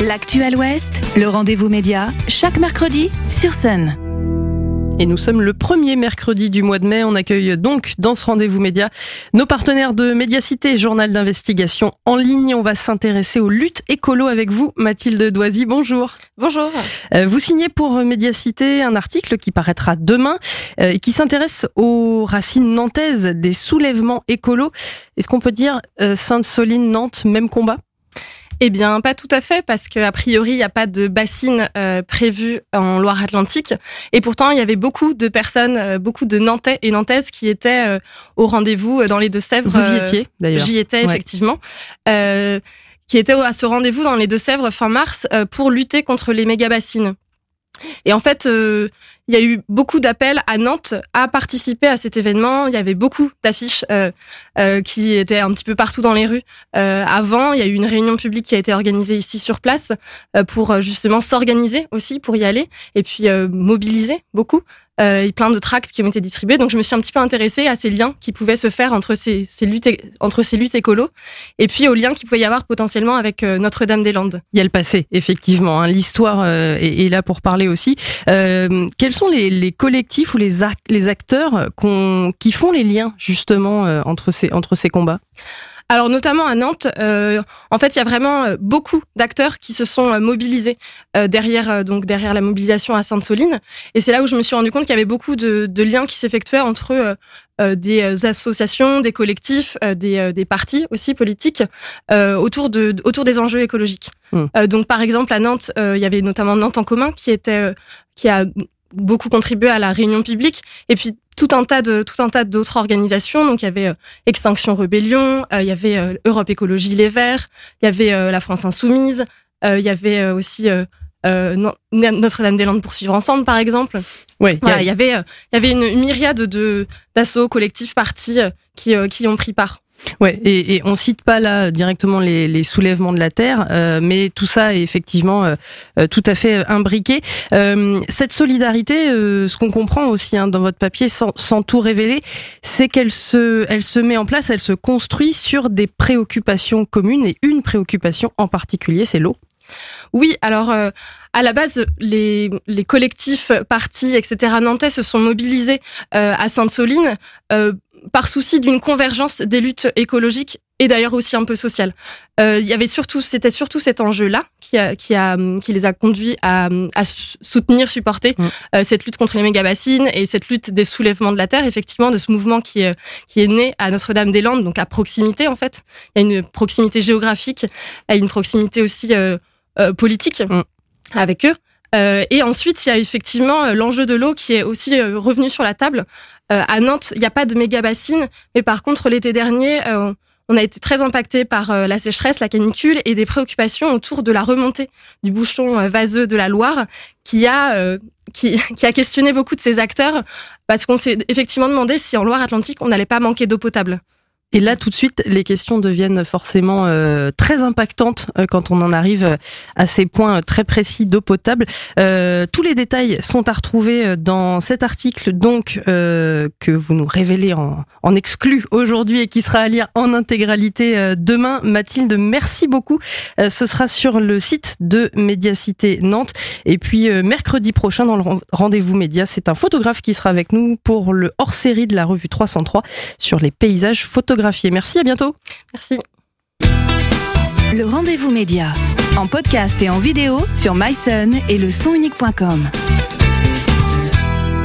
L'actuel Ouest, le rendez-vous média, chaque mercredi sur Sun. Et nous sommes le premier mercredi du mois de mai. On accueille donc dans ce rendez-vous média nos partenaires de Médiacité, journal d'investigation en ligne. On va s'intéresser aux luttes écolo avec vous, Mathilde Doisy. Bonjour. Bonjour. Euh, vous signez pour Médiacité un article qui paraîtra demain euh, et qui s'intéresse aux racines nantaises des soulèvements écolos. Est-ce qu'on peut dire euh, Sainte-Soline, Nantes, même combat? Eh bien, pas tout à fait, parce qu'a priori, il n'y a pas de bassine euh, prévue en Loire-Atlantique. Et pourtant, il y avait beaucoup de personnes, euh, beaucoup de Nantais et Nantaises qui étaient euh, au rendez-vous dans les Deux-Sèvres. Vous y étiez, d'ailleurs. J'y étais, effectivement. qui étaient à ce rendez-vous dans les Deux-Sèvres fin mars pour lutter contre les méga-bassines. Et en fait, il y a eu beaucoup d'appels à Nantes à participer à cet événement. Il y avait beaucoup d'affiches euh, euh, qui étaient un petit peu partout dans les rues. Euh, avant, il y a eu une réunion publique qui a été organisée ici sur place euh, pour justement s'organiser aussi pour y aller et puis euh, mobiliser beaucoup. Euh, et plein de tracts qui ont été distribués. Donc je me suis un petit peu intéressée à ces liens qui pouvaient se faire entre ces, luttes entre ces luttes écolo et puis aux liens qu'il pouvait y avoir potentiellement avec Notre-Dame-des-Landes. Il y a le passé, effectivement. Hein. L'histoire est, est, là pour parler aussi. quels sont les, les, collectifs ou les, les acteurs qui font les liens justement entre ces, entre ces combats? Alors notamment à Nantes, euh, en fait, il y a vraiment euh, beaucoup d'acteurs qui se sont euh, mobilisés euh, derrière donc derrière la mobilisation à Sainte-Soline, et c'est là où je me suis rendu compte qu'il y avait beaucoup de, de liens qui s'effectuaient entre des associations, des collectifs, des, des partis aussi politiques autour de autour des enjeux écologiques. Mmh. donc par exemple à Nantes, il y avait notamment Nantes en commun qui était qui a beaucoup contribué à la réunion publique et puis tout un tas de tout un tas d'autres organisations. Donc il y avait euh, Extinction Rébellion euh, il y avait euh, Europe Écologie Les Verts il y avait la France Insoumise il y avait aussi Notre-Dame-des-Landes pour suivre ensemble par exemple. Ouais il y avait il y avait une myriade de d'assauts collectifs partis qui qui ont pris part Ouais, et, et on cite pas là directement les, les soulèvements de la terre, euh, mais tout ça est effectivement euh, euh tout à fait imbriqué. Euh, cette solidarité, euh, ce qu'on comprend aussi hein, dans votre papier, sans, sans tout révéler, c'est qu'elle se, elle se met en place, elle se construit sur des préoccupations communes et une préoccupation en particulier, c'est l'eau. Oui, alors euh, à la base, les, les collectifs, partis, etc. nantais se sont mobilisés euh, à Sainte-Soline euh, par souci d'une convergence des luttes écologiques et d'ailleurs aussi un peu sociales. Euh, il y avait surtout, c'était surtout cet enjeu-là qui a, qui a, qui les a conduits à, à soutenir, supporter mmh. euh, cette lutte contre les méga-bassines et cette lutte des soulèvements de la terre, effectivement, de ce mouvement qui est, qui est né à Notre-Dame-des-Landes, donc à proximité en fait. Il y a une proximité géographique, il y a une proximité aussi euh, euh politique mmh. avec eux. Euh, et ensuite, il y a effectivement euh, l'enjeu de l'eau qui est aussi euh, revenu sur la table. À Nantes, il n'y a pas de méga bassine, mais par contre, l'été dernier, on a été très impacté par la sécheresse, la canicule et des préoccupations autour de la remontée du bouchon vaseux de la Loire, qui a qui, qui a questionné beaucoup de ces acteurs, parce qu'on s'est effectivement demandé si en Loire-Atlantique, on n'allait pas manquer d'eau potable. Et là, tout de suite, les questions deviennent forcément euh, très impactantes euh, quand on en arrive à ces points très précis d'eau potable. Euh, tous les détails sont à retrouver dans cet article, donc que vous nous révélez en, en exclu aujourd'hui et qui sera à lire en intégralité demain. Mathilde, merci beaucoup. ce sera sur le site de Médiacité Nantes. Et puis mercredi prochain, dans le rendez-vous média, c'est un photographe qui sera avec nous pour le hors-série de la revue 303 sur les paysages photographiques Merci, à bientôt. Merci. Le rendez-vous média, en podcast et en vidéo sur myson et le sonunique.com.